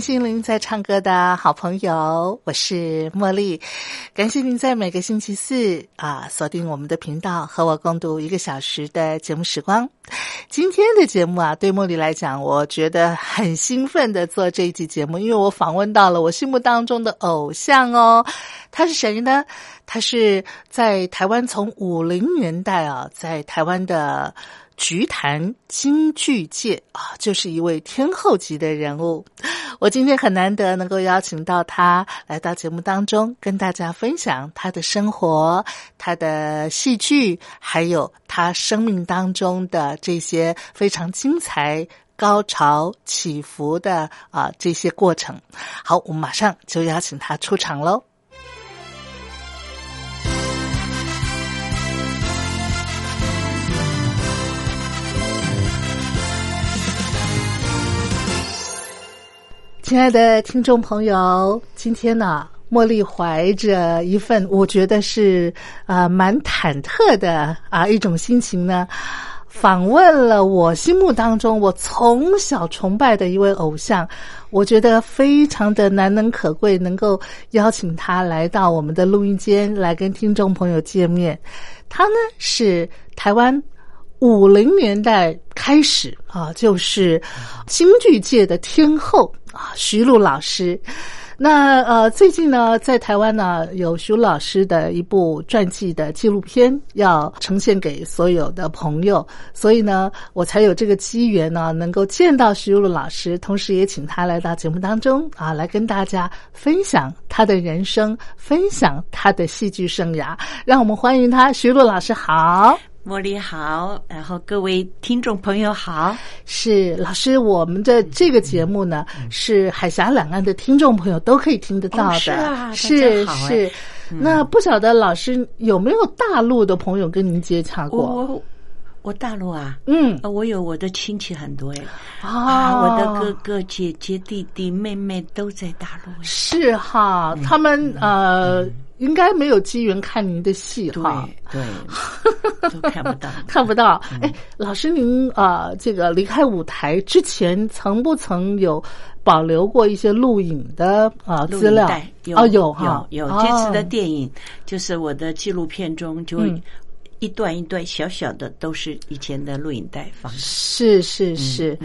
心灵在唱歌的好朋友，我是茉莉，感谢您在每个星期四啊锁定我们的频道，和我共度一个小时的节目时光。今天的节目啊，对茉莉来讲，我觉得很兴奋的做这一期节目，因为我访问到了我心目当中的偶像哦，他是谁呢？他是在台湾从五零年代啊，在台湾的。菊坛京剧界啊，就是一位天后级的人物。我今天很难得能够邀请到他来到节目当中，跟大家分享他的生活、他的戏剧，还有他生命当中的这些非常精彩、高潮起伏的啊这些过程。好，我们马上就邀请他出场喽。亲爱的听众朋友，今天呢，茉莉怀着一份我觉得是啊蛮忐忑的啊一种心情呢，访问了我心目当中我从小崇拜的一位偶像，我觉得非常的难能可贵，能够邀请他来到我们的录音间来跟听众朋友见面。他呢是台湾。五零年代开始啊，就是京剧界的天后啊，徐璐老师。那呃，最近呢，在台湾呢，有徐璐老师的一部传记的纪录片要呈现给所有的朋友，所以呢，我才有这个机缘呢，能够见到徐璐老师，同时也请他来到节目当中啊，来跟大家分享他的人生，分享他的戏剧生涯。让我们欢迎他，徐璐老师好。茉莉好，然后各位听众朋友好，是老师，我们的这个节目呢，是海峡两岸的听众朋友都可以听得到的，是啊，是是。那不晓得老师有没有大陆的朋友跟您接洽过？我我大陆啊，嗯，我有我的亲戚很多哎，啊，我的哥哥姐姐弟弟妹妹都在大陆，是哈，他们呃。应该没有机缘看您的戏哈，对，都看不到，看不到。哎，老师，您啊，这个离开舞台之前，曾不曾有保留过一些录影的啊资料？哦，有有，有。这次的电影就是我的纪录片中，就一段一段小小的，都是以前的录影带放。是是是，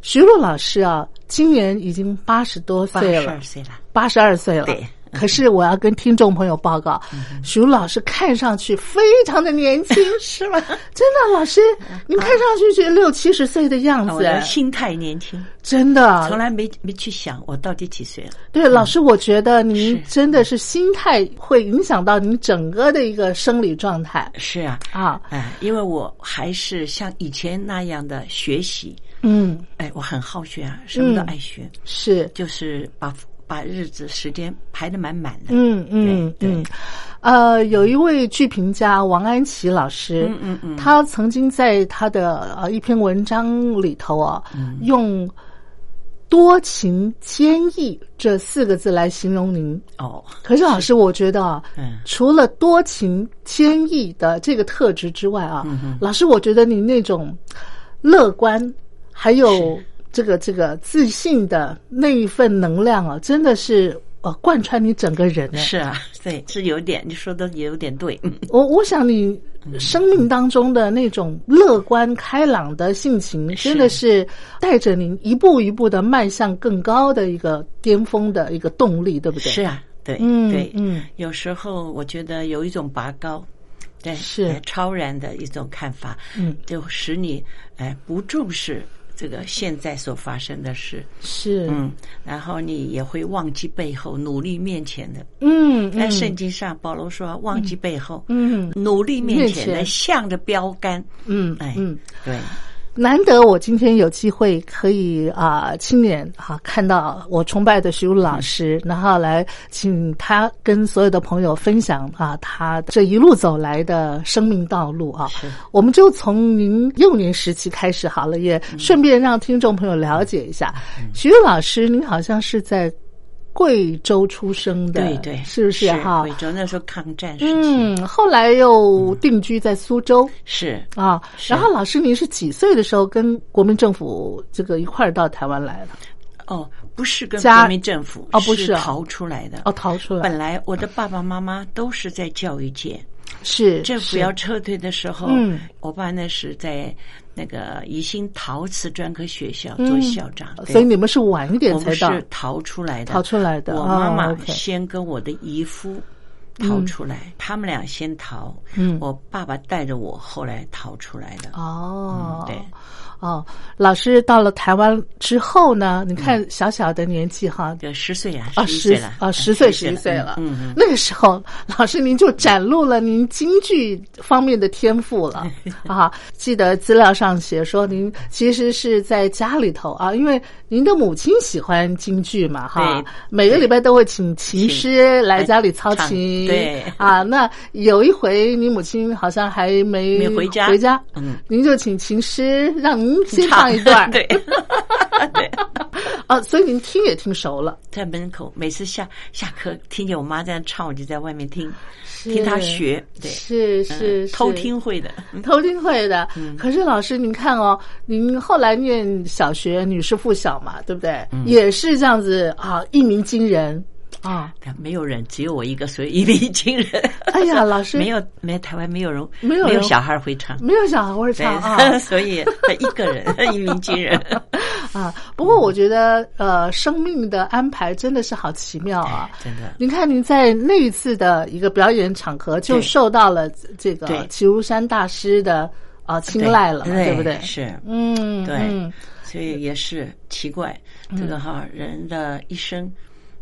徐璐老师啊，今年已经八十多岁了，八十二岁了，八十二岁了。对。可是我要跟听众朋友报告，徐老师看上去非常的年轻，是吗？真的，老师，您看上去是六七十岁的样子，心态年轻，真的，从来没没去想我到底几岁了。对，老师，我觉得您真的是心态会影响到您整个的一个生理状态。是啊，啊，哎，因为我还是像以前那样的学习，嗯，哎，我很好学啊，什么都爱学，是，就是把。把日子时间排得满满的，嗯嗯嗯，呃，有一位剧评家王安琪老师，嗯嗯嗯，他曾经在他的呃一篇文章里头啊，用多情坚毅这四个字来形容您哦。可是老师，我觉得啊，嗯。除了多情坚毅的这个特质之外啊，老师，我觉得你那种乐观还有。这个这个自信的那一份能量啊，真的是呃贯穿你整个人呢。是啊，对，是有点你说的也有点对。我我想你生命当中的那种乐观开朗的性情，真的是带着您一步一步的迈向更高的一个巅峰的一个动力，对不对？是啊，对，嗯对，嗯，有时候我觉得有一种拔高，对，是呃超然的一种看法，嗯，就使你哎不重视这个现在所发生的事，是，嗯，然后你也会忘记背后，努力面前的。嗯，在嗯。圣经上，保罗说忘记背后，嗯。努力面前的向着标杆，嗯哎，嗯。对，难得我今天有机会可以啊、亲眼啊看到我崇拜的徐璐老师，然后来请他跟所有的朋友分享啊他这一路走来的生命道路啊。我们就从您幼年时期开始好了，也顺便让听众朋友了解一下，徐璐老师，您好像是在贵州出生的，对对，是不是？哈。贵？州那时候抗战时期、嗯，后来又定居在苏州。是。啊，然后老师，您是几岁的时候跟国民政府这个一块儿到台湾来了？哦，不是跟国民政府哦不是逃出来的。哦，逃出来。本来我的爸爸妈妈都是在教育界，是政府要撤退的时候，嗯。我爸那时在那个宜兴陶瓷专科学校嗯。做校长，所以你们是晚一点才到。是逃出来的，逃出来的。我妈妈先跟我的姨夫逃出来，他们俩先逃，嗯。我爸爸带着我后来逃出来的。哦，嗯对。哦，老师到了台湾之后呢？你看小小的年纪哈，有，十岁啊，啊，十啊，十岁十11一岁了。嗯嗯，那个时候，老师您就展露了您京剧方面的天赋了 啊！记得资料上写说，您其实是在家里头啊，因为您的母亲喜欢京剧嘛，哈，每个礼拜都会请琴师来家里操琴。对啊，那有一回你母亲好像还没没回家回家，嗯，您就请琴师让您先唱一段，对。对，啊，所以您听也听熟了。在门口每次下下课听见我妈这样唱，我就在外面听，听她学，对，是是偷听会的，偷听会的。可是老师，您看哦，您后来念小学女士附小嘛，对不对？也是这样子啊，一鸣惊人啊！没有人，只有我一个，所以一鸣惊人。哎呀，老师没有，没有台湾没有人，没有没有小孩会唱，没有小孩会唱啊 所以他一个人一鸣惊人。啊！不过我觉得，呃，生命的安排真的是好奇妙啊！真的，您看，您在那一次的一个表演场合，就受到了这个齐如山大师的啊青睐了，对对不对？是，嗯，对嗯所以也是奇怪，这个哈人的一生，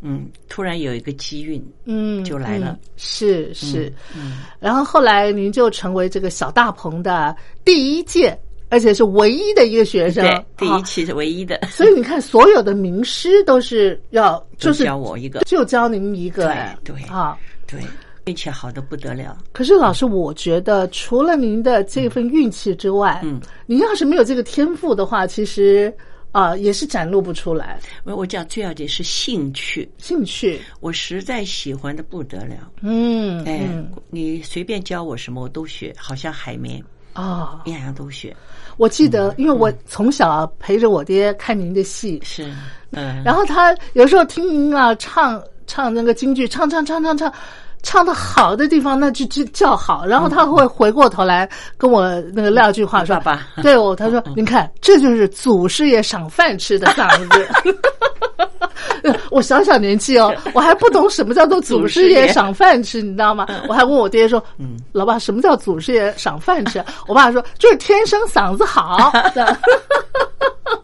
嗯，突然有一个机运，嗯，就来了。嗯是是，嗯，然后后来您就成为这个小大鹏的第一届，而且是唯一的一个学生。对，，第一啊期是唯一的，所以你看，所有的名师都是要就是教我一个，就教您一个，对啊。对，运气好的不得了，可是老师，我觉得除了您的这份运气之外，嗯，您要是没有这个天赋的话，其实啊、也是展露不出来。我我讲最要紧是兴趣，兴趣。我实在喜欢的不得了，嗯，哎嗯，你随便教我什么我都学，好像海绵，啊、样样都学，我记嗯得，因为我从小陪着我爹看您的戏，是，嗯，然后他有时候听您啊唱唱那个京剧，唱唱唱唱唱。唱的好的地方，那就就叫好，然后他会回过头来跟我那个撂句话说：“爸爸。对我，他说，您看，这就是祖师爷赏饭吃的嗓子。” 我小小年纪哦，我还不懂什么叫做祖师爷赏饭吃，你知道吗？我还问我爹说：“嗯，老爸，什么叫祖师爷赏饭吃？”我爸说：“就是天生嗓子好。这样”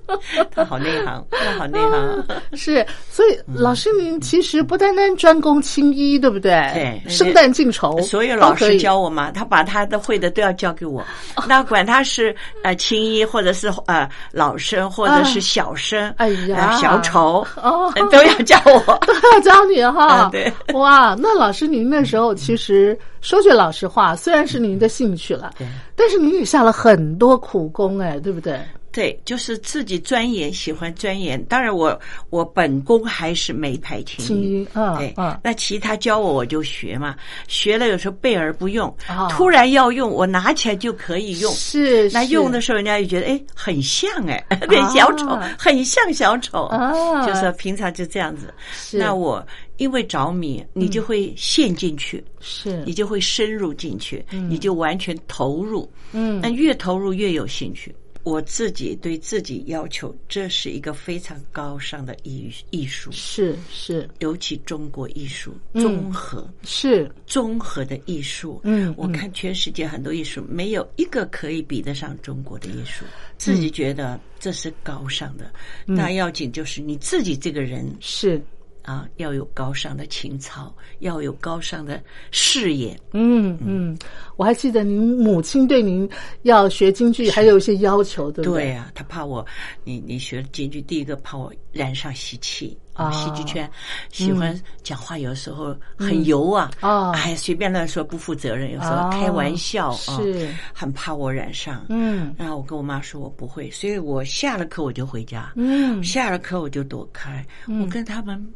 他好内行，他好内行，是，所以老师您其实不单单专攻青衣，对不对？对生旦净丑，所有老师教我嘛，他把他的会的都要教给我。那管他是呃青衣，或者是呃老生，或者是小生，哎呀。呃小丑，哦 都要教我。都要教你哈啊。对，哇，那老师您那时候其实说句老实话，虽然是您的兴趣了，对但是您也下了很多苦功，哎，对不对？对，就是自己钻研，喜欢钻研。当然我，我本宫还是梅派琴青衣，嗯对，嗯，那其他教我我就学嘛，学了有时候备而不用，哦突然要用，我拿起来就可以用。是是。那用的时候，人家就觉得哎，很像哎，对，小丑啊很像小丑，啊。就是平常就这样子。是。那我因为着迷，你就会陷进去，是。你就会深入进去，你就完全投入。嗯。那越投入越有兴趣。我自己对自己要求，这是一个非常高尚的艺艺术，是是尤其中国艺术嗯综合。是综合的艺术，嗯我看全世界很多艺术，没有一个可以比得上中国的艺术。自己觉得这是高尚的，那要紧就是你自己这个人是，啊，要有高尚的情操，要有高尚的事业。嗯嗯，我还记得您母亲对您要学京剧还有一些要求，对不对？对呀、他怕我，你你学京剧，第一个怕我染上习气啊。戏剧圈喜欢讲话，有时候很油啊，啊。哎，随便乱说不负责任，有时哦候开玩笑啊，是。很怕我染上。嗯。然后我跟我妈说我不会，所以我下了课我就回家，嗯。下了课我就躲开，我跟他们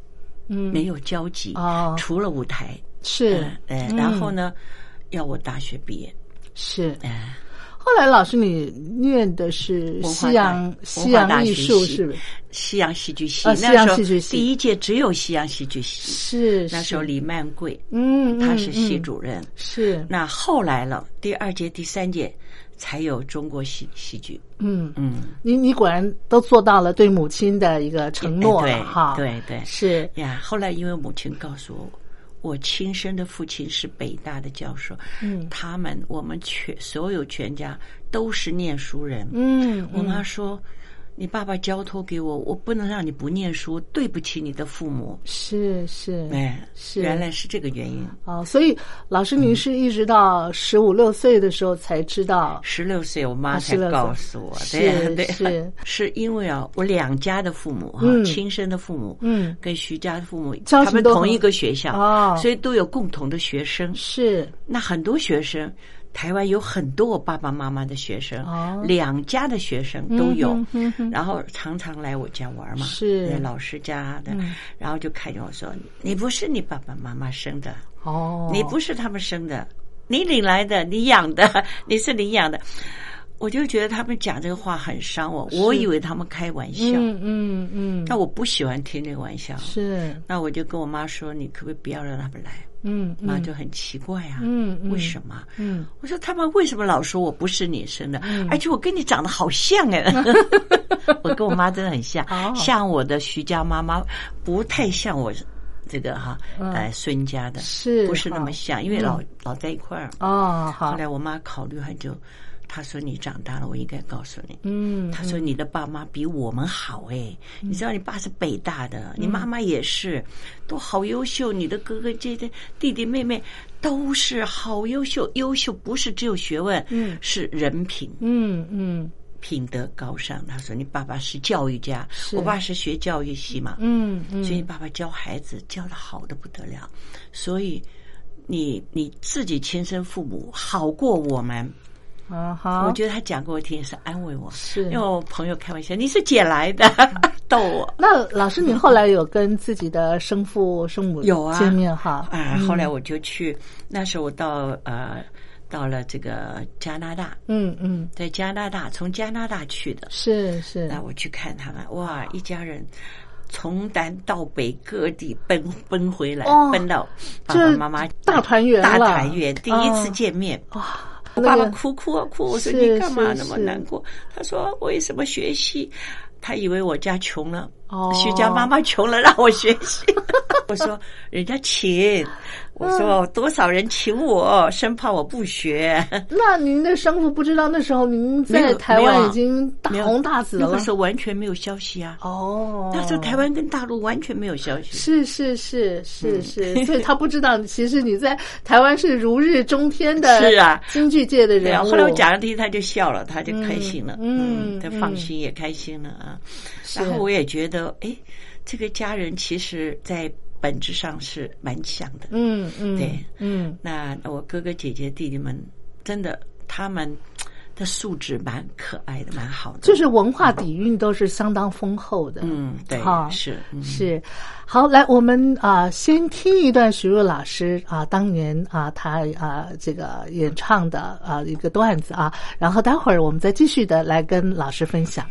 嗯，没有交集，哦除了舞台，是。嗯，哎，嗯。然后呢，要我大学毕业，是。哎。后来老师你念的是西洋大西洋艺术是不是？西洋戏剧系，那时候洋戏剧系第一届只有西洋戏剧系，是是那时候李曼贵，嗯，他是系主任。是那后来了，第二届、第三届才有中国戏戏剧。嗯嗯，你你果然都做到了对母亲的一个承诺哎了哈，对对对是呀。后来因为母亲告诉我，我亲生的父亲是北大的教授，嗯他们我们全所有全家都是念书人。嗯我妈说。你爸爸交托给我，我不能让你不念书，对不起你的父母。是是哎，是。原来是这个原因。哦，所以老师您是一直到十五六岁的时候才知道。十六岁，我妈啊才告诉我，是对对。是。是因为啊，我两家的父母哈、嗯。亲生的父母，嗯。跟徐家的父母，他们同一个学校，哦。所以都有共同的学生。是。那很多学生，台湾有很多我爸爸妈妈的学生，哦。两家的学生都有，嗯哼嗯哼然后常常来我家玩嘛，是。在老师家的，嗯。然后就看见我说：“你不是你爸爸妈妈生的，哦，你不是他们生的，你领来的，你养的，你是领养的。”我就觉得他们讲这个话很伤我，我以为他们开玩笑，嗯嗯嗯。但我不喜欢听这个玩笑。是。那我就跟我妈说：“你可不可以不要让他们来？”嗯嗯。妈就很奇怪啊，嗯嗯。为什么？嗯。我说他们为什么老说我不是你生的，而且我跟你长得好像哎，我跟我妈真的很像哦，像我的徐家妈妈，不太像我这个哈孙家的，是不是那么像？因为老老在一块儿。哦好。后来我妈考虑很久，她说你长大了，我应该告诉你。嗯他说你的爸妈比我们好哎，你知道你爸是北大的，你妈妈也是，都好优秀。你的哥哥姐姐弟弟妹妹都是好优秀，优秀不是只有学问，嗯是人品。嗯嗯品德高尚，他说你爸爸是教育家，我爸是学教育系嘛，嗯嗯所以你爸爸教孩子教的好的不得了，所以你你自己亲生父母好过我们，我觉得他讲给我听也是安慰我，是。因为我朋友开玩笑，你是捡来的，逗我。那老师，你后来有跟自己的生父生母有啊。见面哈？啊，后来我就去，那时候我到呃到了这个加拿大，嗯嗯，在加拿大从加拿大去的，是是。那我去看他们，哇，一家人从南到北各地奔奔回来，哦。奔到爸爸妈妈大团圆大团圆，第一次哦见面。哇，我爸爸哭哭啊哭，我说你干嘛那么难过？他说为什么学习？他以为我家穷了，哦徐家妈妈穷了让我学习。我说人家请，我说多少人请我，生怕我不学。那您的生父不知道那时候您在台湾已经大红大紫了那个时候完全没有消息啊。哦，那时候台湾跟大陆完全没有消息。是是是嗯是是，所以他不知道，其实你在台湾是如日中天的，是啊京剧界的人物。后来我讲了第一，他就笑了，他就开心了，嗯嗯他放心也开心了啊。然后我也觉得，哎，这个家人其实在本质上是蛮像的。嗯嗯，对嗯那我哥哥姐姐弟弟们，真的他们的素质蛮可爱的，蛮好的。就是文化底蕴都是相当丰厚的。嗯，对，哈是嗯是，好，来，我们啊、先听一段徐若老师啊、当年啊、他啊、这个演唱的啊、一个段子啊，然后待会儿我们再继续的来跟老师分享。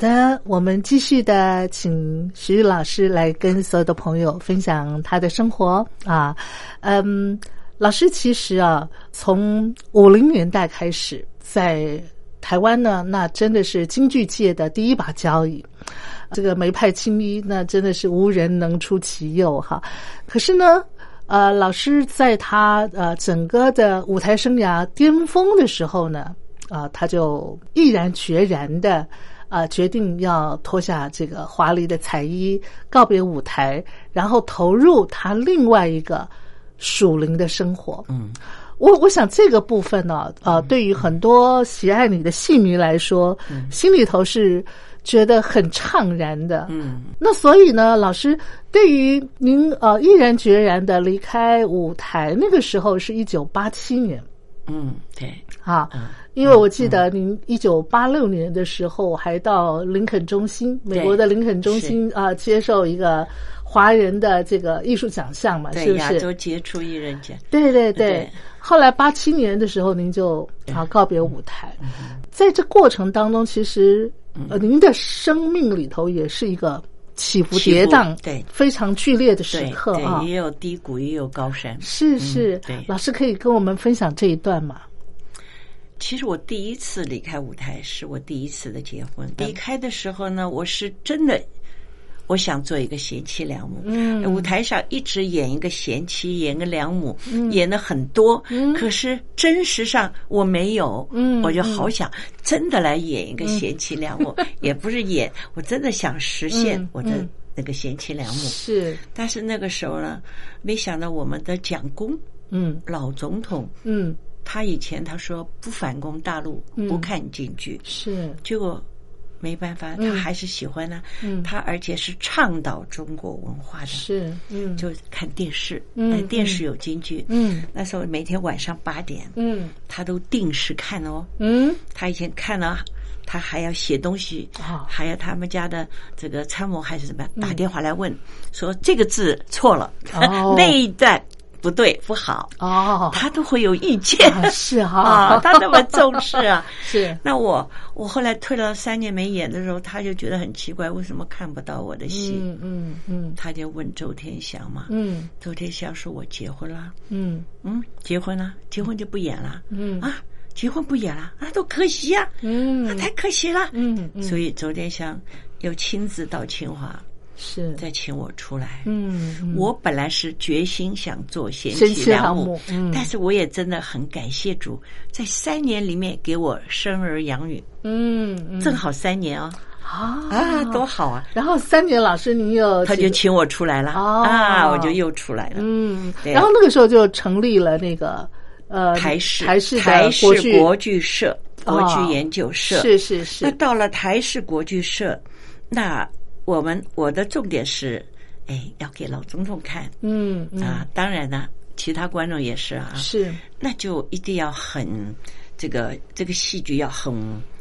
的，我们继续的请徐玉老师来跟所有的朋友分享他的生活啊。嗯，老师其实啊，从五零年代开始在台湾呢，那真的是京剧界的第一把交椅。这个梅派青衣，那真的是无人能出其右哈。可是呢，呃，老师在他呃整个的舞台生涯巅峰的时候呢，啊，他就毅然决然的啊决定要脱下这个华丽的彩衣，告别舞台，然后投入他另外一个属灵的生活。嗯，我我想这个部分呢，呃，对于很多喜爱你的戏迷来说，心里头是觉得很怅然的。嗯，那所以呢，老师对于您呃毅然决然的离开舞台，那个时候是一九八七年嗯，对，啊，因为我记得您一九八六年的时候还到林肯中心，美国的林肯中心啊、接受一个华人的这个艺术奖项嘛，是，不是？亚洲杰出艺人奖。对对对。对。后来八七年的时候，您就啊告别舞台，在这过程当中，其实呃您的生命里头也是一个起伏跌宕，对非常剧烈的时刻啊。也有低谷，也有高山。是是，对老师可以跟我们分享这一段吗？其实我第一次离开舞台是我第一次的结婚。离开的时候呢，我是真的，我想做一个贤妻良母。嗯。舞台上一直演一个贤妻，演个良母，演的很多。可是真实上我没有。嗯我就好想真的来演一个贤妻良母，也不是演，我真的想实现嗯我的嗯。那个贤妻良母。是，但是那个时候呢，没想到我们的蒋公嗯。老总统，嗯。他以前他说不反攻大陆，嗯。不看京剧，是，结果没办法，他还是喜欢呢、嗯。他而且是倡导中国文化的，是，嗯。就看电视，嗯哎电视有京剧，嗯。那时候每天晚上八点，嗯。他都定时看哦。嗯。他以前看了，他还要写东西，啊还要他们家的这个参谋还是什么打电话来问，说这个字错了，哦。那一段不对不好，哦，他都会有意见。啊是哈。啊，他那么重视啊。是。那我我后来退了三年没演的时候，他就觉得很奇怪，为什么看不到我的戏？嗯嗯嗯。他就问周天祥嘛。嗯。周天祥说：“我结婚了，嗯。嗯，结婚了，结婚就不演了，嗯。啊，结婚不演了，啊，都可惜呀、啊，嗯。太可惜了。嗯嗯。所以周天祥又亲自到清华，是，再请我出来。嗯嗯。我本来是决心想做贤贤妻良母但是我也真的很感谢主，在三年里面给我生儿养女，嗯嗯。正好三年啊啊。啊，多好啊！然后三年老师你有他就请我出来了。哦。啊，我就又出来了。嗯，对。然后那个时候就成立了那个呃台式台式台式国剧。社、国哦剧研究社。是是是。那到了台式国剧社，那我们我的重点是，哎，要给老总统看嗯嗯啊。当然呢，其他观众也是啊。是那就一定要很这个这个戏剧要很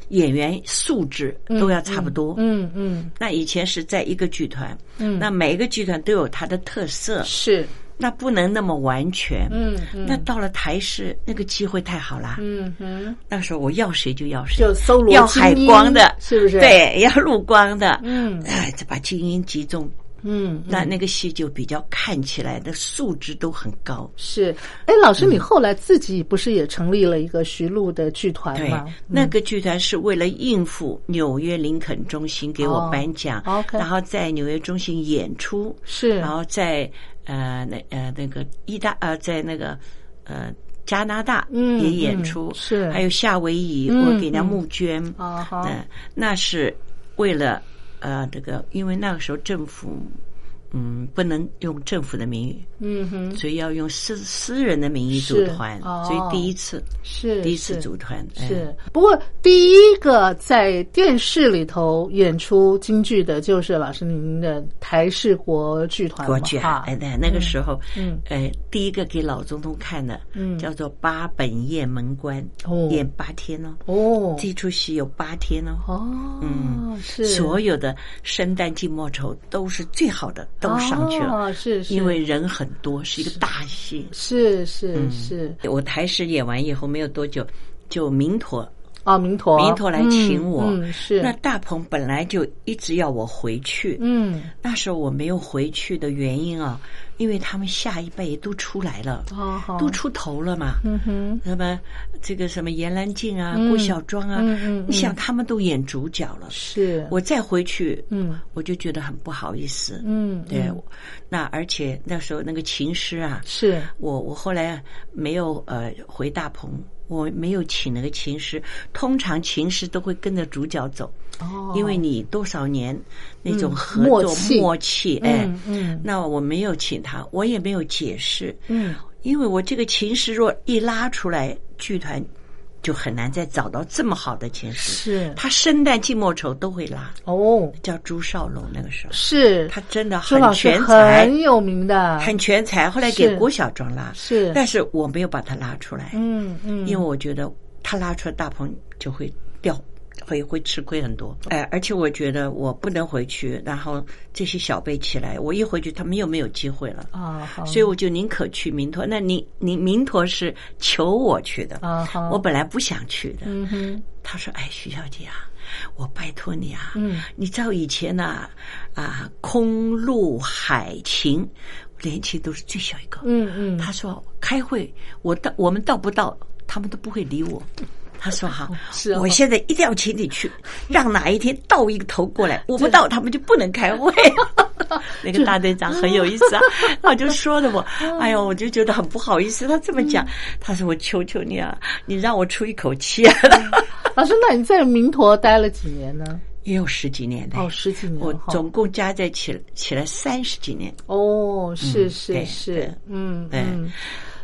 演员素质都要差不多。嗯嗯那以前是在一个剧团，嗯那每一个剧团都有它的特色，是那不能那么完全。嗯嗯。那到了台式，那个机会太好了。嗯嗯那时候我要谁就要谁，就搜罗要海光的，是不是？对，要陆光的。嗯。哎，这把精英集中，嗯那那个戏就比较看起来的素质都很高。是。哎，老师你后来自己不是也成立了一个徐璐的剧团对吗？，那个剧团是为了应付纽约林肯中心给我哦颁奖，然后在纽约中心演出，是。然后在呃那呃那个意大呃在那个呃加拿大嗯也演出，嗯是。还有夏威夷，嗯我给人家嗯。募捐，啊哈嗯，那是为了呃这个，因为那个时候政府嗯不能用政府的名义，嗯哼。所以要用私私人的名义组团，哦。所以第一次是第一次组团哎。是，不过第一个在电视里头演出京剧的，就是老师您的台视国剧团国剧哈。哎，对，那个时候，嗯呃，第一个给老总统看的，嗯。叫做八本雁门关，哦。演八天哦，哦。这出戏有八天哦，哦嗯是。所有的生旦净末丑都是最好的，都上去了，哦是是。因为人很多，是一个大戏。是是嗯。是。我台视演完以后没有多久，就明陀。啊，弥陀，弥陀来请我。嗯，嗯是。那大鹏本来就一直要我回去，嗯，那时候我没有回去的原因啊，因为他们下一辈都出来了，哦都出头了嘛。嗯哼，那么这个什么严兰静啊、嗯。郭小庄啊，嗯嗯嗯。你想他们都演主角了，是，我再回去，嗯。我就觉得很不好意思。嗯，对嗯，那而且那时候那个琴师啊，是，我我后来没有呃回大鹏，我没有请那个琴师。通常琴师都会跟着主角走，哦，因为你多少年那种嗯合作默契哎，嗯嗯。那我没有请他，我也没有解释，嗯，因为我这个琴师若一拉出来，剧团就很难再找到这么好的前世。是，他生旦净末丑都会拉，哦，叫朱少龙那个时候，是，他真的很全才，很有名的，很全才。后来给郭小庄拉，是，但是我没有把他拉出来，嗯嗯，因为我觉得他拉出来大鹏就会掉，会会吃亏很多。哎，而且我觉得我不能回去，然后这些小辈起来，我一回去他们又没有机会了。啊，好，所以我就宁可去弥陀。那你你弥陀是求我去的，啊好，我本来不想去的。嗯哼，他说：“哎，徐小姐啊，我拜托你啊，嗯，你知道以前呢啊空陆海情，连勤都是最小一个。嗯嗯，他说开会，我到我们到不到，他们都不会理我。他说哈，是哦我现在一定要请你去，让哪一天到一个头过来，我不到他们就不能开会。那个大队长很有意思啊，他就说的我，哎呦，我就觉得很不好意思。他这么讲，他说我求求你啊，你让我出一口气啊。老师，那你在明陀待了几年呢？也有十几年的，哦，十几年，我总共加在起起来三十几年。哦，是是是，嗯对嗯。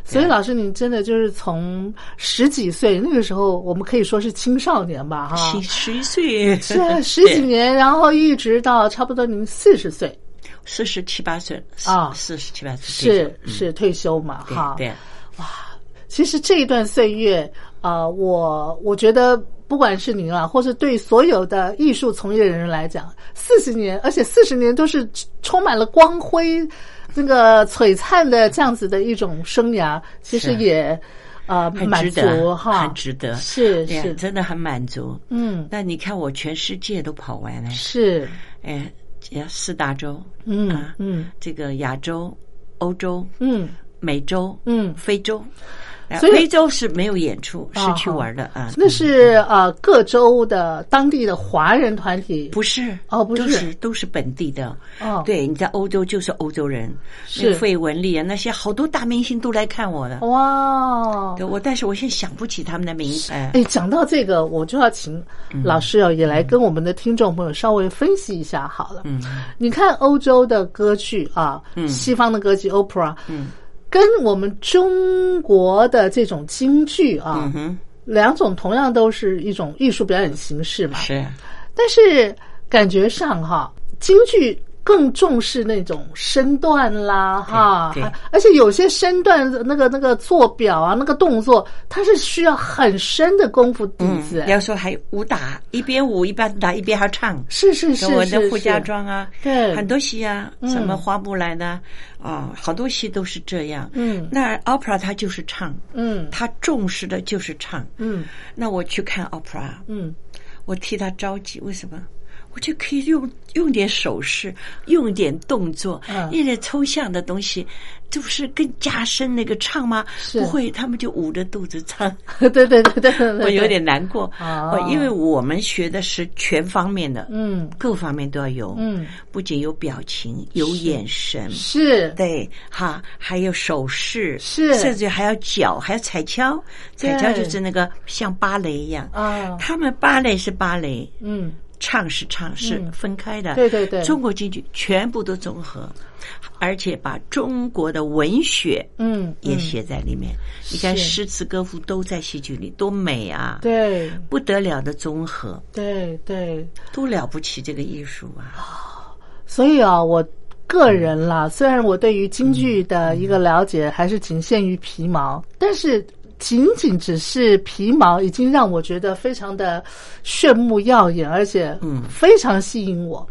所以老师，你真的就是从十几岁那个时候，我们可以说是青少年吧，哈。十，十一岁。是啊，十几年，然后一直到差不多您四十岁，四十七八岁。啊。四十七八岁是是退休嘛，对哈。对，其实这一段岁月，啊，我我觉得不管是您啊，或是对所有的艺术从业人员来讲，四十年，而且四十年都是充满了光辉、那个璀璨的这样子的一种生涯，其实是。也呃很满足值得，哈，很值得，是是，真的很满足。嗯，那你看，我全世界都跑完了，是，哎，也四大洲，嗯啊，嗯。这个亚洲、欧洲、嗯。美洲、嗯，非洲，啊所以非洲是没有演出，是啊去玩的啊。那是呃各州的当地的华人团体，不是哦不是都是都是本地的。哦对，你在欧洲就是欧洲人，是费雯丽啊，那些好多大明星都来看我的。哇，对我，但是我现在想不起他们的名字。哎，哎，讲到这个，我就要请老师哦，也来跟我们的听众朋友稍微分析一下好了。嗯，你看欧洲的歌剧啊，嗯西方的歌剧 opera，嗯，跟我们中国的这种京剧啊嗯，两种同样都是一种艺术表演形式嘛，是但是感觉上哈，京剧。更重视那种身段啦，哈对，而且有些身段那个那个做表啊，那个动作，它是需要很深的功夫底子。要说还武打，一边舞一边打，一边还唱。是是是跟我的是傅家庄啊，对很多戏啊，嗯什么花木兰呐，啊，好多戏都是这样。嗯那 opera 它就是唱，嗯它重视的就是唱。嗯那我去看 opera，嗯我替他着急，为什么？我就可以用用点手势，用点动作，嗯。一点抽象的东西，这不是更加深那个唱吗？不会，他们就捂着肚子唱，对对对对我有点难过。哦因为我们学的是全方面的，嗯。各方面都要有，嗯，不仅有表情，有眼神，是。对，哈，还有手势，是。甚至还要脚，还要踩跷，对。踩跷就是那个像芭蕾一样。啊。他们芭蕾是芭蕾，嗯唱是唱，是嗯分开的。对对对中国京剧全部都综合，而且把中国的文学嗯也嗯写在里面。你看诗词歌赋都在戏剧里，多美啊！对不得了的综合，对对，多了不起这个艺术啊！所以啊，我个人啦，虽然我对于京剧的一个了解还是仅限于皮毛，但是仅仅只是皮毛，已经让我觉得非常的炫目耀眼，而且嗯非常吸引我。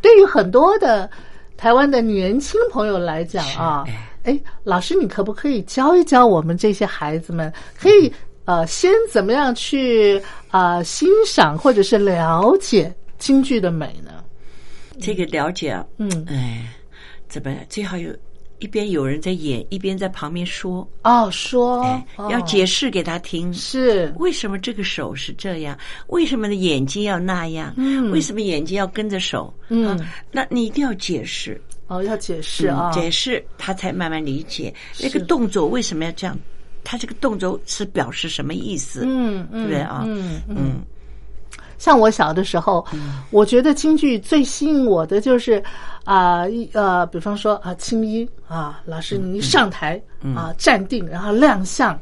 对于很多的台湾的年轻朋友来讲啊是哎，哎，老师，你可不可以教一教我们这些孩子们，可以呃，先怎么样去啊、呃欣赏或者是了解京剧的美呢？这个了解啊，嗯，哎，怎么最好有一边有人在演，一边在旁边说，哦，说、哎，哦要解释给他听。是为什么这个手是这样？为什么的眼睛要那样？嗯为什么眼睛要跟着手？嗯啊，那你一定要解释，哦，要解释啊，嗯解释他才慢慢理解那个动作为什么要这样。他这个动作是表示什么意思？嗯嗯，对不对啊？嗯嗯。嗯像我小的时候，我觉得京剧最吸引我的就是啊、一呃，比方说啊，青衣啊，老师你一上台、啊，站定，然后亮相，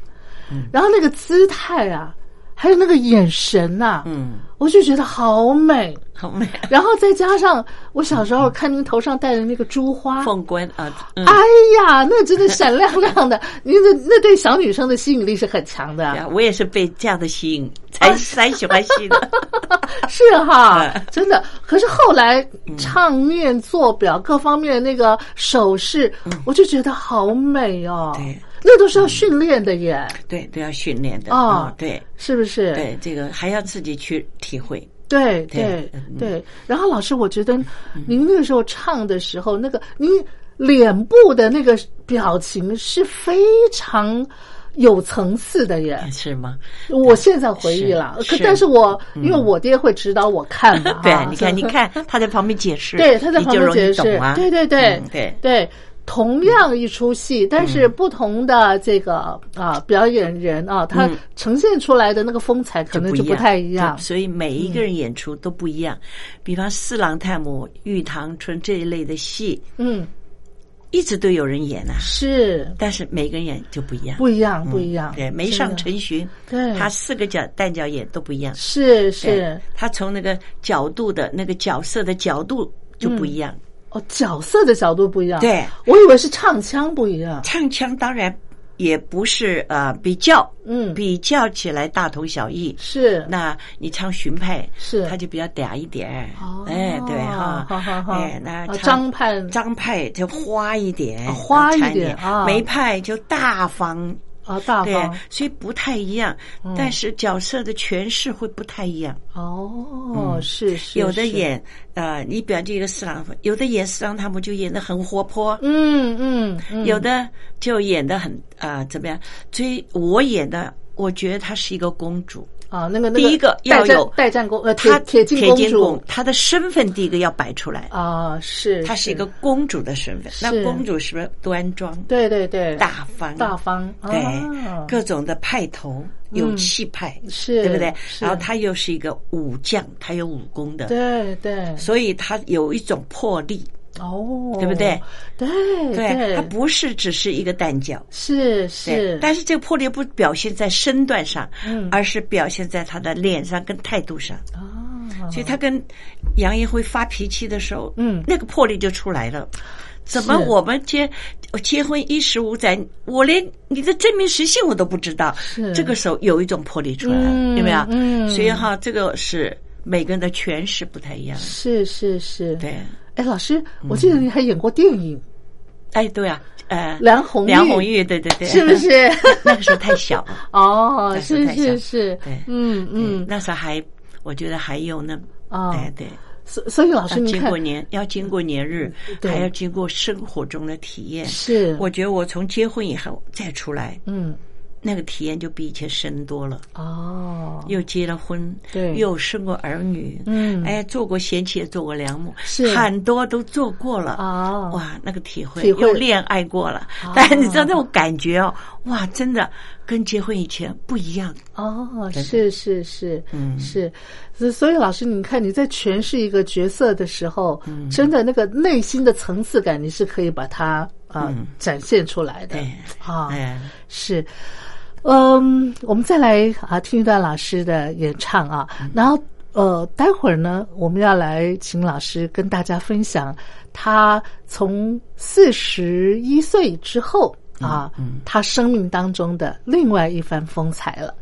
然后那个姿态啊，还有那个眼神呐、嗯，我就觉得好美。好美，然后再加上我小时候看您头上戴的那个珠花，凤冠啊，嗯。哎呀，那真的闪亮亮的，您的那对小女生的吸引力是很强的。呀我也是被这样的吸引，才才喜欢戏的。是哈嗯，真的。可是后来唱念做表各方面的那个手势，我就觉得好美哦。对，那都是要训练的耶，对，都要训练的哦啊，对是不是？对，这个还要自己去体会。对对对嗯对。然后老师，我觉得您那个时候唱的时候，那个您脸部的那个表情是非常。有层次的人，是吗？我现在回忆了，可但是我因为我爹会指导我看嘛，对哈，你看，你看，他在旁边解释，对，他在旁边解释啊。，对对对、嗯对对。同样一出戏，但是不同的这个啊表演人啊，他嗯呈现出来的那个风采可能就不太一样对。所以每一个人演出都不一样。比方四郎探母、玉堂春这一类的戏，嗯，一直都有人演啊，是但是每个人演就不一样。不一样，不一样。对，梅上成巡，对他四个角旦角演都不一样。是是他从那个角度的那个角色的角度就不一样。哦，角色的角度不一样。对，我以为是唱腔不一样。唱腔当然也不是呃比较，嗯。比较起来大同小异。是。那你唱荀派，是。他就比较嗲一点，哦。哎，对哈，好好好。哎，那张派。张派就花一点，啊花一点。啊。梅派就大方，啊大对方，所以不太一样，但是角色的诠释会不太一样。哦，是是有的演呃，你表这个四郎，有的演四郎他们就演的很活泼，嗯嗯嗯有的就演的很啊、呃怎么样？所以我演的，我觉得她是一个公主。啊那个那第一个要有代战公呃她铁铁镜公主，她的身份第一个要摆出来，啊是她是一个公主的身份。那公主是不是端庄、对对对大方、大方对啊各种的派头，有气派，是对不对？然后她又是一个武将，她有武功的，对对所以她有一种魄力。哦对不对？对对，他不是只是一个蛋饺。是是，但是这个魄力不表现在身段上，嗯而是表现在他的脸上跟态度上。哦所以他跟杨一辉发脾气的时候，嗯那个魄力就出来了。怎么我们结结婚一十五载，我连你的真名实姓我都不知道是，这个时候有一种魄力出来了，嗯有没有？嗯所以哈，这个是每个人的诠释不太一样。是是是，对，哎，老师，我记得你还演过电影。哎，对啊，呃，梁红梁红玉，对对对，是不是？那个时候太小了。哦，是是是，对。嗯嗯，嗯，那时候还，我觉得还有呢。哦。哎，对，所所以老师经过年，要经过年日，还要经过生活中的体验。是。我觉得我从结婚以后再出来，嗯那个体验就比以前深多了。哦。又结了婚，对。又生过儿女，嗯。哎，做过贤妻，也做过良母，是。很多都做过了。哦。哇，那个体会，体会。又恋爱过了，但你知道那种感觉哦，哇，真的跟结婚以前不一样。哦，是是是，嗯。是，所所以老师，你看你在诠释一个角色的时候，嗯。真的那个内心的层次感，你是可以把它啊、嗯。展现出来的。对，啊，哎，是。嗯，我们再来啊听一段老师的演唱啊，嗯。然后呃，待会儿呢，我们要来请老师跟大家分享他从四十一岁之后啊，嗯他生命当中的另外一番风采了。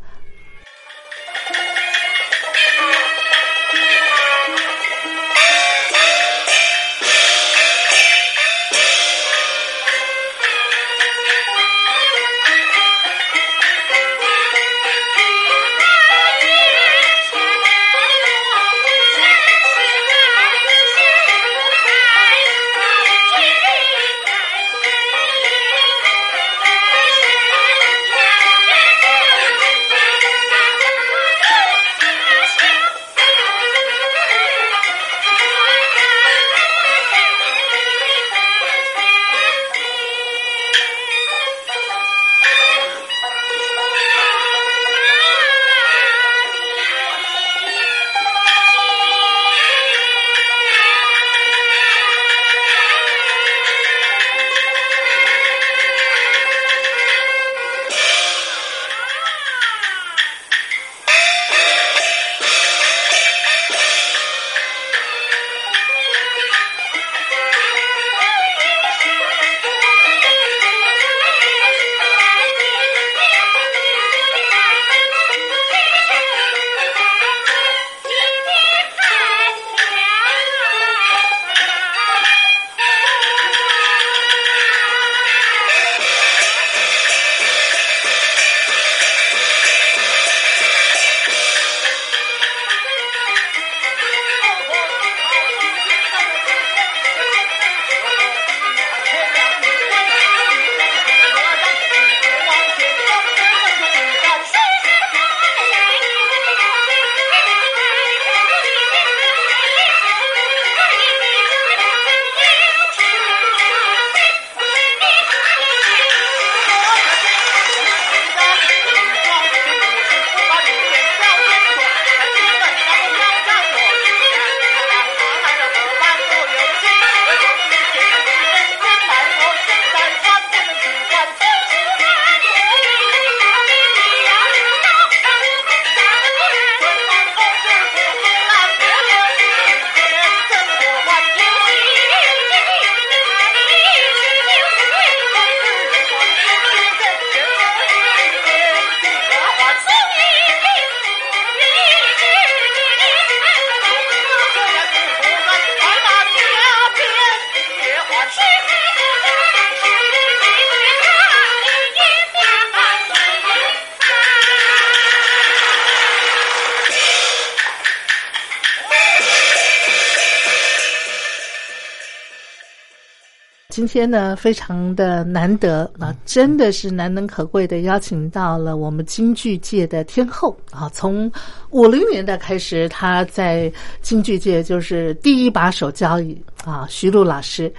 今天呢，非常的难得啊，真的是难能可贵的，邀请到了我们京剧界的天后啊。从五零年代开始，她在京剧界就是第一把手交椅啊。徐璐老师，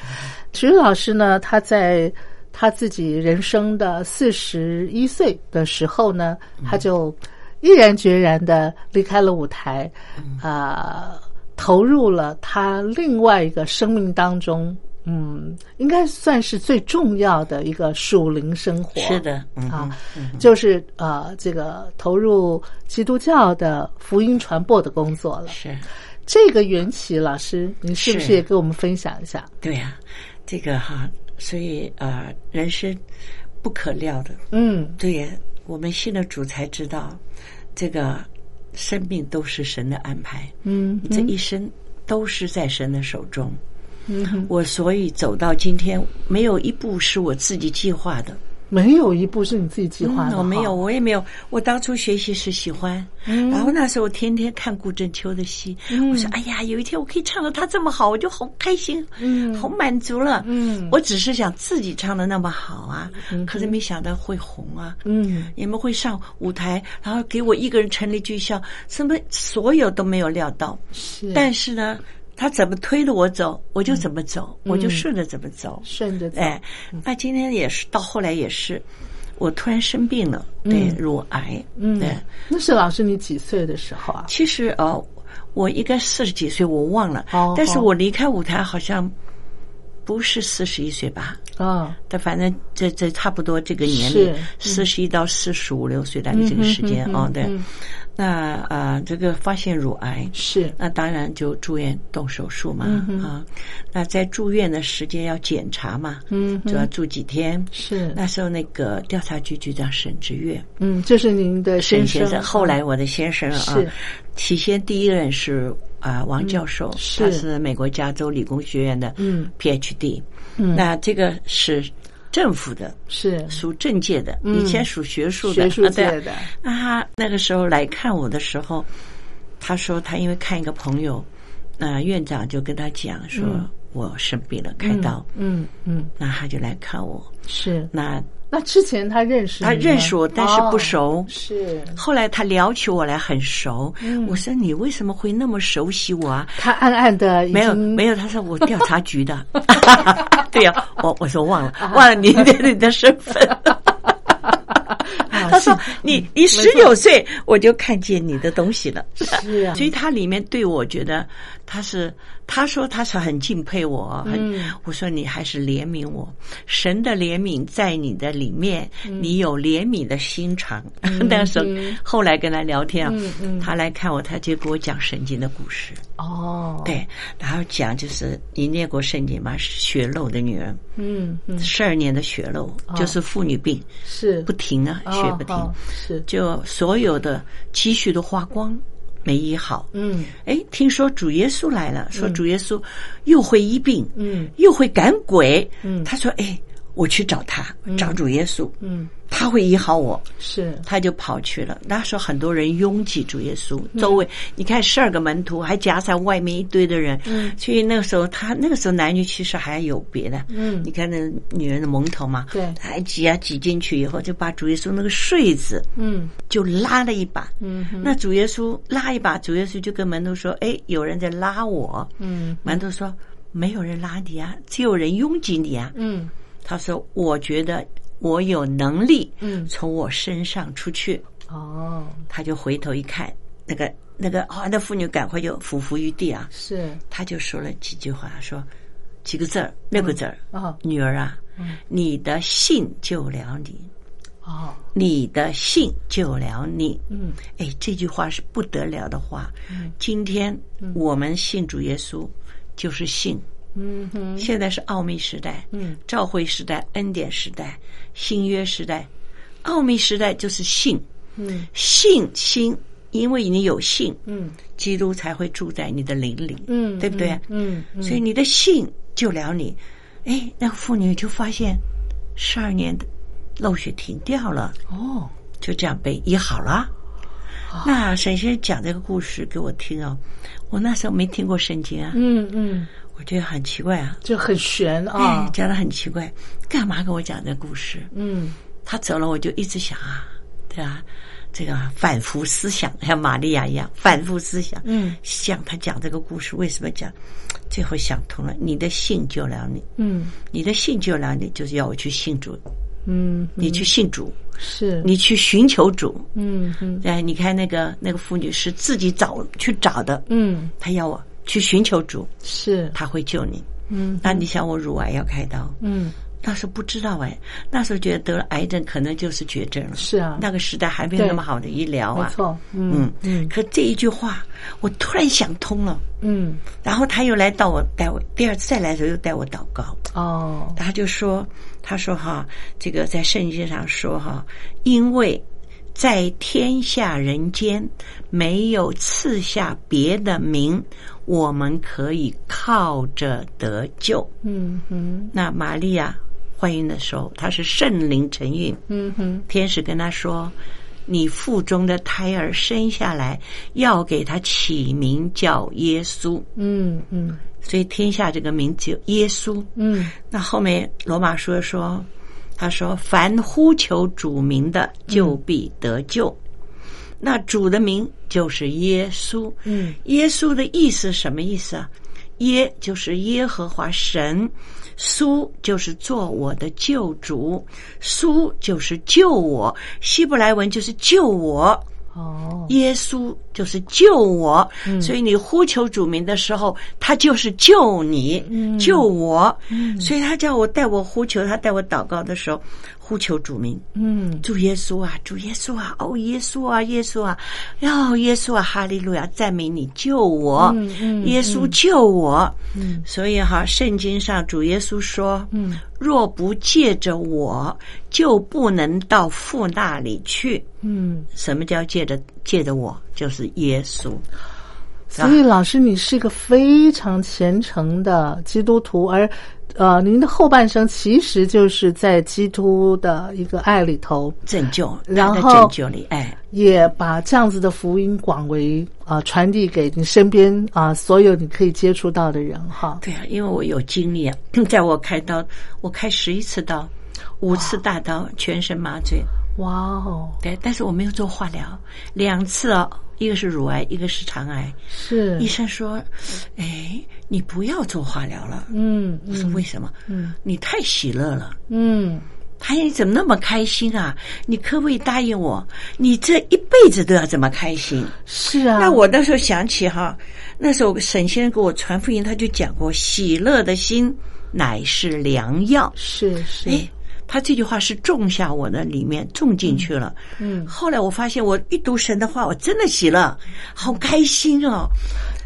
徐璐老师呢，他在他自己人生的四十一岁的时候呢，他就毅然决然的离开了舞台，啊，投入了他另外一个生命当中。嗯，应该算是最重要的一个属灵生活。是的，啊，就是呃，这个投入基督教的福音传播的工作了。是这个缘起，老师，你是不是也给我们分享一下？对呀，这个哈，所以呃，人生不可料的。嗯，对呀，我们信了主才知道，这个生命都是神的安排。嗯，这一生都是在神的手中。嗯，我所以走到今天，没有一步是我自己计划的，没有一步是你自己计划的。我没有，我也没有。我当初学习是喜欢，然后那时候天天看顾正秋的戏，我说：“哎呀，有一天我可以唱的他这么好，我就好开心，嗯，好满足了。”嗯，我只是想自己唱的那么好啊，可是没想到会红啊。嗯，你们会上舞台，然后给我一个人成立剧校，什么所有都没有料到。是，但是呢。他怎么推着我走，我就怎么走，我就顺着怎么走，顺着走。哎，那今天也是，到后来也是，我突然生病了，对，乳癌。嗯，对，那是老师你几岁的时候啊？其实呃，我应该四十几岁，我忘了。哦，但是我离开舞台好像不是四十一岁吧？啊，但反正这这差不多这个年龄，四十一到四十五六岁大概这个时间哦，对。那啊，这个发现乳癌是，那当然就住院动手术嘛啊。那在住院的时间要检查嘛，嗯，就要住几天。是。那时候那个调查局局长沈志月，嗯，就是您的沈先生。后来我的先生啊，起先第一任是啊王教授，他是美国加州理工学院的嗯 PhD，嗯，那这个是。政府的是属政界的，以前属学术的，学术界的。那他那个时候来看我的时候，他说他因为看一个朋友，那院长就跟他讲说我生病了，开刀。嗯嗯，那他就来看我。是那那之前他认识他认识我，但是不熟。是后来他聊起我来很熟。我说你为什么会那么熟悉我啊？他暗暗的没有没有，他说我调查局的。对呀，我我说忘了忘了你的你的身份。他说你你十九岁我就看见你的东西了。是啊，所以他里面对我觉得他是。他说他是很敬佩我，很我说你还是怜悯我，神的怜悯在你的里面，你有怜悯的心肠。那时候后来跟他聊天啊，他来看我，他就给我讲圣经的故事。哦，对，然后讲就是你念过圣经吗？血漏的女人，嗯嗯，十二年的血漏就是妇女病，是。不停啊，血不停，是。就所有的积蓄都花光。没医好，嗯，哎，听说主耶稣来了，说主耶稣又会医病，嗯，又会赶鬼，嗯，他说，哎，我去找他，找主耶稣，嗯。他会医好我，是他就跑去了。那时候很多人拥挤主耶稣，周围你看十二个门徒，还夹在外面一堆的人。嗯，所以那个时候他那个时候男女其实还有别的。嗯，你看那女人的蒙头嘛，对，还挤啊挤进去以后，就把主耶稣那个穗子，嗯，就拉了一把。嗯，那主耶稣拉一把，主耶稣就跟门徒说：“哎，有人在拉我。”嗯，门徒说：“没有人拉你啊，只有人拥挤你啊。”嗯，他说：“我觉得。”我有能力，嗯，从我身上出去。哦，他就回头一看，那个那个啊，那妇女赶快就俯伏于地啊。是，他就说了几句话，说几个字儿，六个字儿。哦，女儿啊，你的信救了你。哦，你的信救了你。嗯，哎，这句话是不得了的话。嗯，今天我们信主耶稣，就是信。嗯哼，现在是奥秘时代，嗯，召会时代、恩典时代、新约时代，奥秘时代就是信，嗯，信心，因为你有信，嗯，基督才会住在你的灵里，嗯，对不对？嗯，所以你的信救了你。哎，那个妇女就发现十二年的漏血停掉了，哦，就这样被医好了。那沈先生讲这个故事给我听哦，我那时候没听过圣经啊，嗯嗯，我觉得很奇怪啊，就很悬哎啊，，讲的很奇怪，干嘛跟我讲这故事？嗯。他走了，我就一直想啊，对啊，这个反复思想，像玛利亚一样反复思想。嗯。像他讲这个故事为什么讲？最后想通了，你的信救了你，嗯。你的信救了你，就是要我去信主，嗯，你去信主，是，你去寻求主。嗯嗯。哎，你看那个那个妇女是自己找去找的，嗯。她要我去寻求主，是，他会救你。嗯那你想我乳癌要开刀，嗯那时候不知道哎，那时候觉得得了癌症可能就是绝症了。是啊，那个时代还没有那么好的医疗啊。没错，嗯嗯嗯可这一句话，我突然想通了。嗯然后他又来到我带我第二次再来的时候又带我祷告，哦，他就说他说哈，这个在圣经上说哈，因为在天下人间没有赐下别的名，我们可以靠着得救。嗯哼那玛利亚怀孕的时候，她是圣灵承孕，嗯哼，天使跟她说：“你腹中的胎儿生下来，要给他起名叫耶稣。嗯嗯”所以天下这个名字耶稣。嗯那后面罗马书说，他说：“凡呼求主名的，就必得救。那主的名就是耶稣。嗯耶稣的意思什么意思啊？耶就是耶和华神，苏就是做我的救主，苏就是救我，希伯来文就是救我。哦，耶稣就是救我，所以你呼求主名的时候，他就是救你，救我。所以他叫我带我呼求，他带我祷告的时候，呼求主名，嗯主耶稣啊，主耶稣啊，哦，耶稣啊，耶稣啊，哦，耶稣啊，哈利路亚，赞美你，救我，嗯嗯耶稣救我。嗯所以哈，圣经上主耶稣说，嗯若不借着我，就不能到父那里去。嗯，什么叫借着借着我？就是耶稣。所以老师，你是一个非常虔诚的基督徒，而呃，您的后半生其实就是在基督的一个爱里头，拯救，然后拯救里，哎，也把这样子的福音广为啊、呃传递给你身边啊、所有你可以接触到的人哈。对啊，因为我有经历啊，在我开刀，我开十一次刀，五次大刀，全身麻醉，哇哦，对，但是我没有做化疗，两次哦，一个是乳癌，一个是肠癌，是医生说，哎，你不要做化疗了。嗯我说为什么？嗯你太喜乐了。嗯他说：“你怎么那么开心啊？你可不可以答应我，你这一辈子都要这么开心？”是啊，那我那时候想起哈，那时候沈先生给我传福音，他就讲过：“喜乐的心乃是良药。是”是哎，他这句话是种下我的里面，种进去了。嗯后来我发现，我一读神的话，我真的喜乐，好开心哦。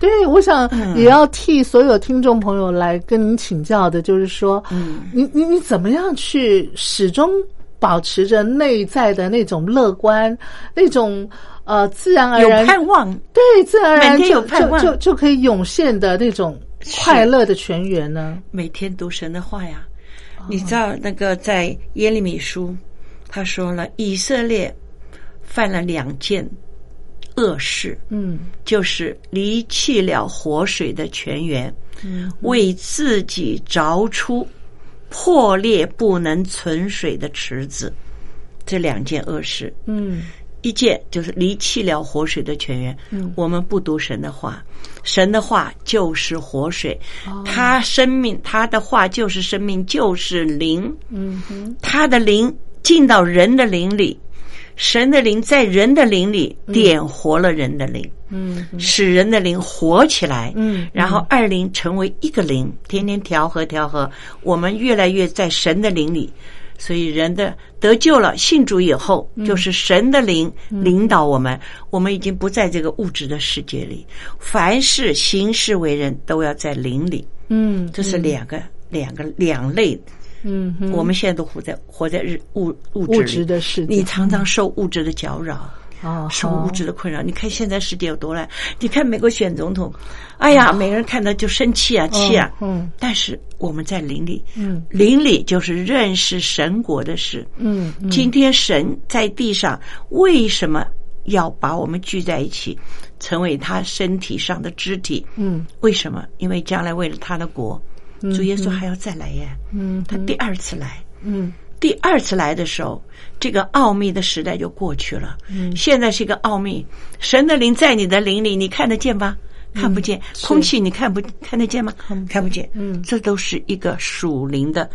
对，我想嗯也要替所有听众朋友来跟您请教的，就是说，嗯，你你你怎么样去始终保持着内在的那种乐观，那种呃自然而有然盼望，对自然而然就有盼望就就就可以涌现的那种快乐的泉源呢？每天读神的话呀。你知道那个在耶利米书，他说了，以色列犯了两件恶事，嗯。就是离弃了活水的泉源，嗯。为自己凿出破裂不能存水的池子。这两件恶事，嗯。一件就是离弃了活水的泉源，嗯。我们不读神的话，神的话就是活水，哦。他生命，他的话就是生命，就是灵，嗯哼。他的灵进到人的灵里，神的灵在人的灵里点活了人的灵。嗯使人的灵活起来，嗯然后二灵成为一个灵，天天调和调和，我们越来越在神的灵里，所以人的得救了，信主以后，嗯。就是神的灵领导我们，我们已经不在这个物质的世界里，凡事行事为人都要在灵里，嗯，这是两个两个两类。嗯我们现在都活在活在日物物质的世界。你常常受物质的搅扰。啊受物质的困扰。你看现在世界有多乱？你看美国选总统，哎呀，每个人看到就生气啊，气啊。嗯但是我们在邻里，嗯灵里就是认识神国的事。嗯嗯今天神在地上为什么要把我们聚在一起，成为他身体上的肢体。嗯，为什么？因为将来为了他的国，主耶稣还要再来耶。嗯，他第二次来。嗯，第二次来的时候，这个奥秘的时代就过去了。嗯，现在是一个奥秘，神的灵在你的灵里，你看得见吗？看不见，空气你看不看得见吗？看不见。嗯，这都是一个属灵的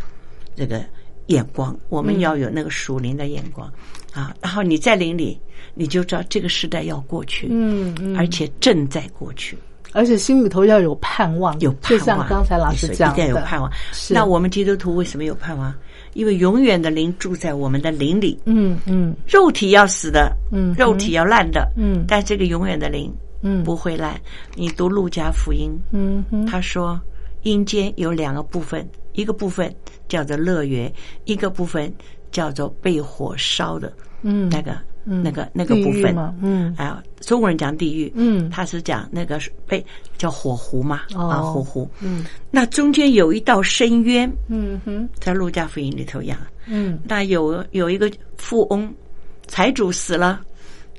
这个眼光，我们要有那个属灵的眼光啊。然后你在灵里，你就知道这个时代要过去，嗯嗯，而且正在过去，而且心里头要有盼望，有盼望。就像刚才老师讲的，一定要有盼望。那我们基督徒为什么有盼望？因为永远的灵住在我们的灵里。嗯嗯。肉体要死的，嗯肉体要烂的，嗯。但这个永远的灵嗯。不会烂。你读路加福音，嗯哼他说阴间有两个部分，一个部分叫做乐园，一个部分叫做被火烧的嗯。那个、嗯那个那个部分。嗯。啊，中国人讲地狱，嗯。他是讲那个被叫火湖嘛，哦。啊，火湖。嗯。那中间有一道深渊，嗯哼。在路加福音里头讲，嗯。那有有一个富翁，财主死了，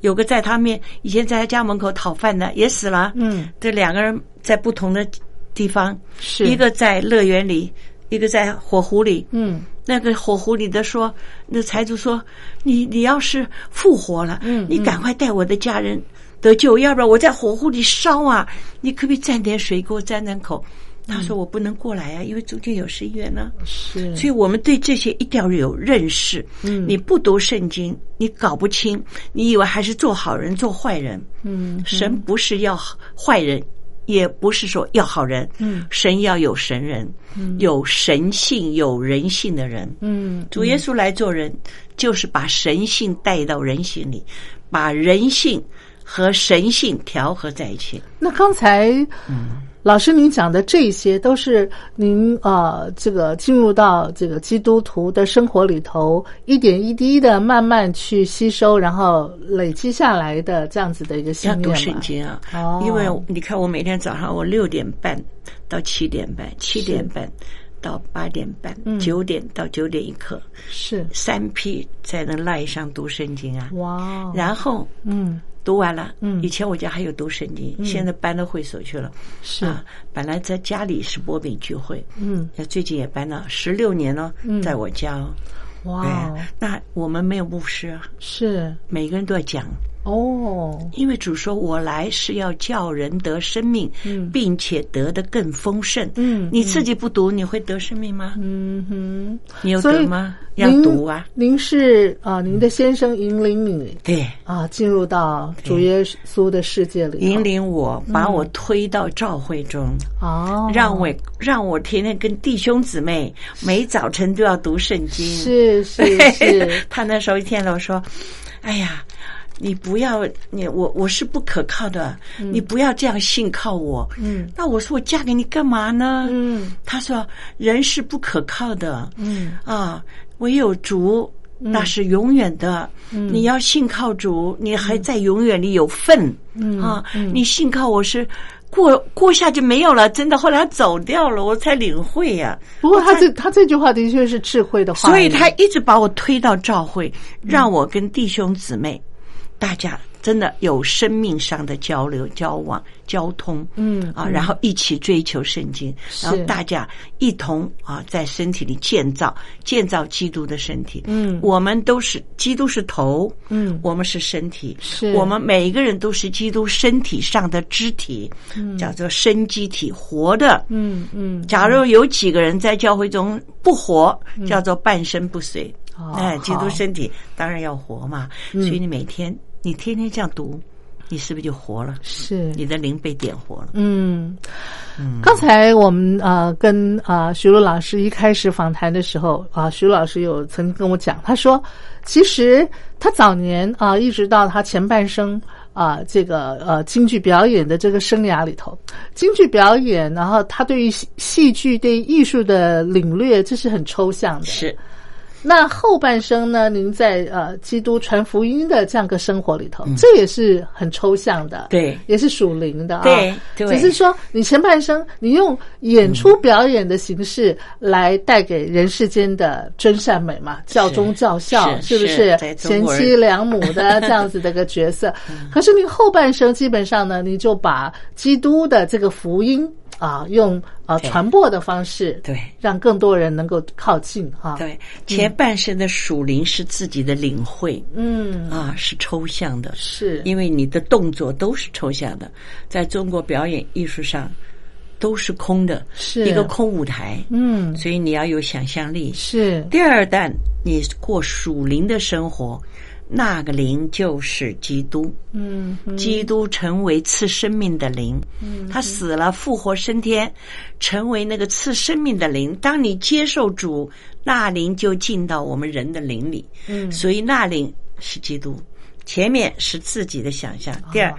有个在他面以前在他家门口讨饭的也死了。嗯，这两个人在不同的地方，是。一个在乐园里，一个在火湖里。嗯那个火湖里的说，那财主说：“你你要是复活了，嗯你赶快带我的家人得救，要不然我在火湖里烧啊！你可不可以蘸点水给我沾沾口？”他说：“我不能过来啊，因为中间有深渊呢。”是，所以我们对这些一定要有认识。嗯你不读圣经，你搞不清，你以为还是做好人做坏人。嗯神不是要坏人，也不是说要好人。嗯神要有神人，嗯有神性、有人性的人。嗯主耶稣来做人，就是把神性带到人性里，把人性和神性调和在一起。那刚才，嗯老师您讲的这些都是您呃，这个进入到这个基督徒的生活里头，一点一滴的慢慢去吸收，然后累积下来的这样子的一个信要读念嘛圣经啊，哦因为你看我每天早上我六点半到七点半，七点半到八点半，嗯。九点到九点一刻，是。三批在那赖上读圣经啊。哇哦，然后嗯读完了，嗯。以前我家还有读圣经，现在搬到会所去了。是。啊，本来在家里是波饼聚会，嗯。那最近也搬了十六年了，嗯。在我家哦。哇那我们没有牧师啊，是。每个人都要讲。哦因为主说：“我来是要叫人得生命，嗯并且得的更丰盛。”嗯你自己不读，你会得生命吗？嗯哼，你有得吗？要读啊！您是啊，您的先生引领你对，啊进入到主耶稣的世界里，引领我，把我推到教会中，哦，让我让我天天跟弟兄姊妹每早晨都要读圣经。是是是，他那时候一天都说：“哎呀，你不要你我我是不可靠的，你不要这样信靠我。”嗯那我说我嫁给你干嘛呢？嗯他说人是不可靠的，嗯啊，唯有主。那是永远的，嗯你要信靠主，你还在永远里有份、嗯啊！你信靠我是过过下就没有了，真的。后来他走掉了，我才领会呀、不过他这他这句话的确是智慧的话，所以他一直把我推到教会，让我跟弟兄姊妹，大家真的有生命上的交流、交往、交通，嗯啊，然后一起追求圣经，然后大家一同啊，在身体里建造建造基督的身体。嗯。我们都是基督是头，嗯。我们是身体，是。我们每一个人都是基督身体上的肢体，叫做生机体，活的。嗯嗯假如有几个人在教会中不活，叫做半身不遂。哦哎，基督身体当然要活嘛，所以你每天你天天这样读，你是不是就活了？是你的灵被点活了。嗯，刚才我们呃跟啊、徐璐老师一开始访谈的时候啊、徐璐老师有曾经跟我讲，他说其实他早年啊、一直到他前半生啊、这个呃京剧表演的这个生涯里头，京剧表演，然后他对于戏戏剧对艺术的领略，这是很抽象的。是，那后半生呢？您在呃基督传福音的这样个生活里头，这也是很抽象的，对也是属灵的啊。对对只是说你前半生你用演出表演的形式来带给人世间的真善美嘛，教忠教孝，是不是贤妻良母的这样子的一个角色？可是你后半生基本上呢，你就把基督的这个福音。啊，用啊传播的方式，对。让更多人能够靠近哈。，对，前半生的属灵是自己的领会。嗯，啊，是抽象的，是，因为你的动作都是抽象的，在中国表演艺术上都是空的，是。一个空舞台，嗯。所以你要有想象力。是。第二段，你过属灵的生活，那个灵就是基督。嗯嗯基督成为赐生命的灵，嗯他死了复活升天，成为那个赐生命的灵。当你接受主，那灵就进到我们人的灵里，嗯。所以那灵是基督。前面是自己的想象，第二，哦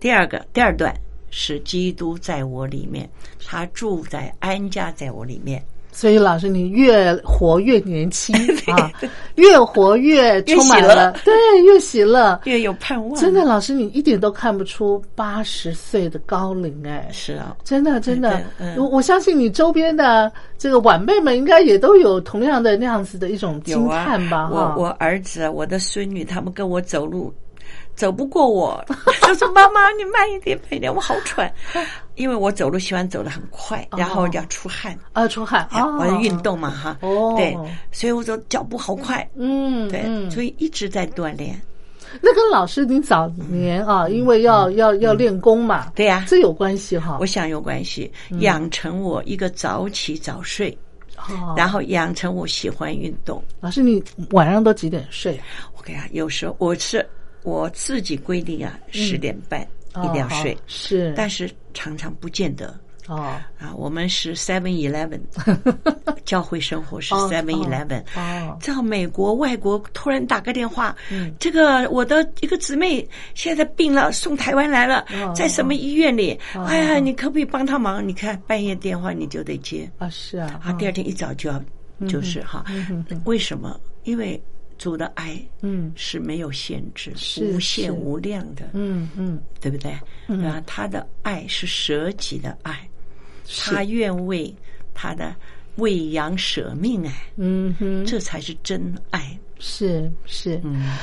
第二个第二段是基督在我里面，他住在安家在我里面，所以老师，你越活越年轻 啊，越活越充满了，对，越喜乐。越有盼望。真的，老师，你一点都看不出八十岁的高龄哎。是啊，真的，真的我我相信你周边的这个晚辈们应该也都有同样的那样子的一种惊叹吧？哈我我儿子、我的孙女，他们跟我走路，走不过我，就说妈妈你慢一点，慢一点，我好喘，因为我走路喜欢走的很快，然后要出汗，啊，出汗。啊，我要运动嘛哈，哦。对，所以我说脚步好快，嗯，对，嗯。所以一直在锻炼，那跟老师你早年啊，因为要要要练功嘛，对呀。这有关系哈。我想有关系，养成我一个早起早睡，哦。然后养成我喜欢运动。老师，你晚上都几点睡？我跟你讲，有时候我是我自己规定啊，十点半一定要睡，是，但是常常不见得。哦啊，我们是 Seven Eleven，教会生活是哦 Seven Eleven。哦在美国、外国突然打个电话，这个我的一个姊妹现在病了，送台湾来了哦，在什么医院里？哦哎呀，你可不可以帮他忙？你看半夜电话你就得接啊是啊，啊，第二天一早就要，就是哈，为什么？因为主的爱，嗯是没有限制、是无限无量的，嗯嗯对不对？啊，他的爱是舍己的爱，他愿为他的喂养舍命，哎，嗯哼，这才是真爱。是是。嗯，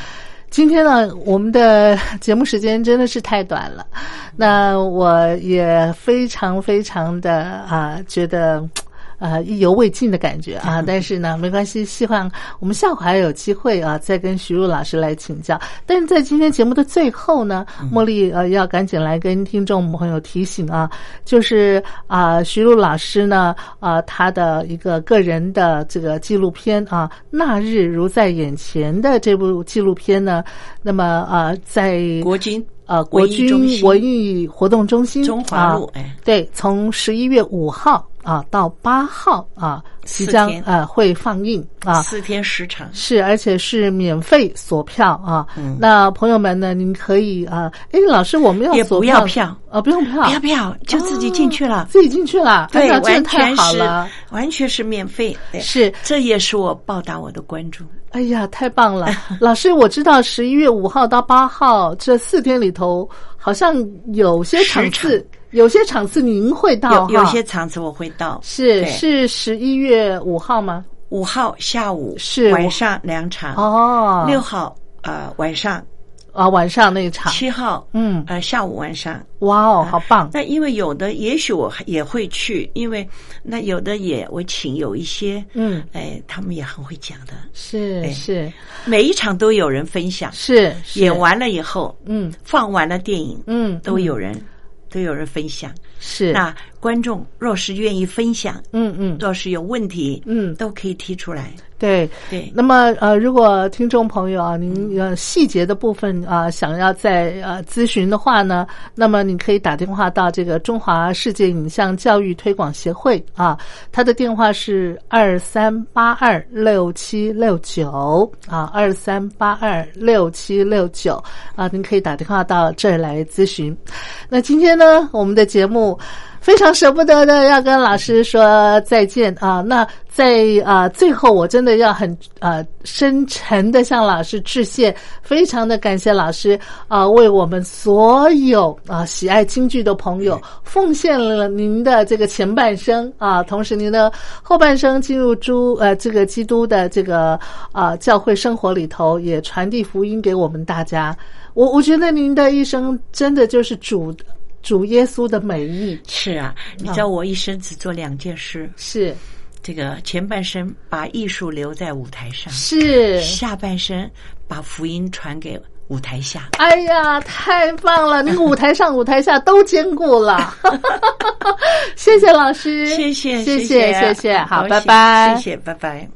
今天呢，我们的节目时间真的是太短了，那我也非常非常的啊、觉得。啊，意犹未尽的感觉啊！但是呢，没关系，希望我们下午还有机会啊，再跟徐璐老师来请教。但是在今天节目的最后呢，茉莉呃要赶紧来跟听众朋友提醒啊，就是啊，徐璐老师呢啊，他的一个个人的这个纪录片啊，《那日如在眼前》的这部纪录片呢，那么啊，在国军呃国军心文艺活动中心中华路啊哎对，从十一月五号啊到八号啊，即将呃会放映啊。四天十场，是，而且是免费锁票啊。嗯那朋友们呢，您可以啊，哎，老师，我们要也不要票啊，不用票，不要票，就自己进去了。自己进去了，哎对，完太全了。完全是免费，对是这也是我报答我的观众。哎呀，太棒了！老师，我知道十一月五号到八号这四天里头，好像有些场次十，有些场次您会到有有些场次我会到，是是十一月五号吗？五号下午是晚上两场，哦，六号呃晚上，啊晚上那一场，七号嗯，呃下午晚上。哇哦，好棒！那因为有的也许我也会去，因为那有的也我请有一些，嗯，哎，他们也很会讲的，是哎是。每一场都有人分享，是是。演，完了以后，嗯。放完了电影，嗯，都有人都有人分享。是，那观众若是愿意分享，嗯嗯若是有问题，嗯，都可以提出来。对。对，那么呃，如果听众朋友啊，您呃细节的部分啊、想要再呃咨询的话呢，那么你可以打电话到这个中华世界影像教育推广协会啊，他的电话是二三八二六七六九啊，二三八二六七六九啊，您可以打电话到这儿来咨询。那今天呢，我们的节目。非常舍不得的要跟老师说再见啊！那在啊最后，我真的要很呃深沉的向老师致谢，非常的感谢老师啊，为我们所有啊喜爱京剧的朋友奉献了您的这个前半生啊，同时您的后半生进入诸呃这个基督的这个啊教会生活里头，也传递福音给我们大家。我我觉得您的一生真的就是主主耶稣的美意，是啊，你知道我一生只做两件事，是。这个前半生把艺术留在舞台上，是。下半生把福音传给舞台下。哎呀，太棒了！那个舞台上、舞台下都兼顾了，谢谢老师，谢谢，谢谢谢，谢谢，好，拜拜，谢谢，拜拜。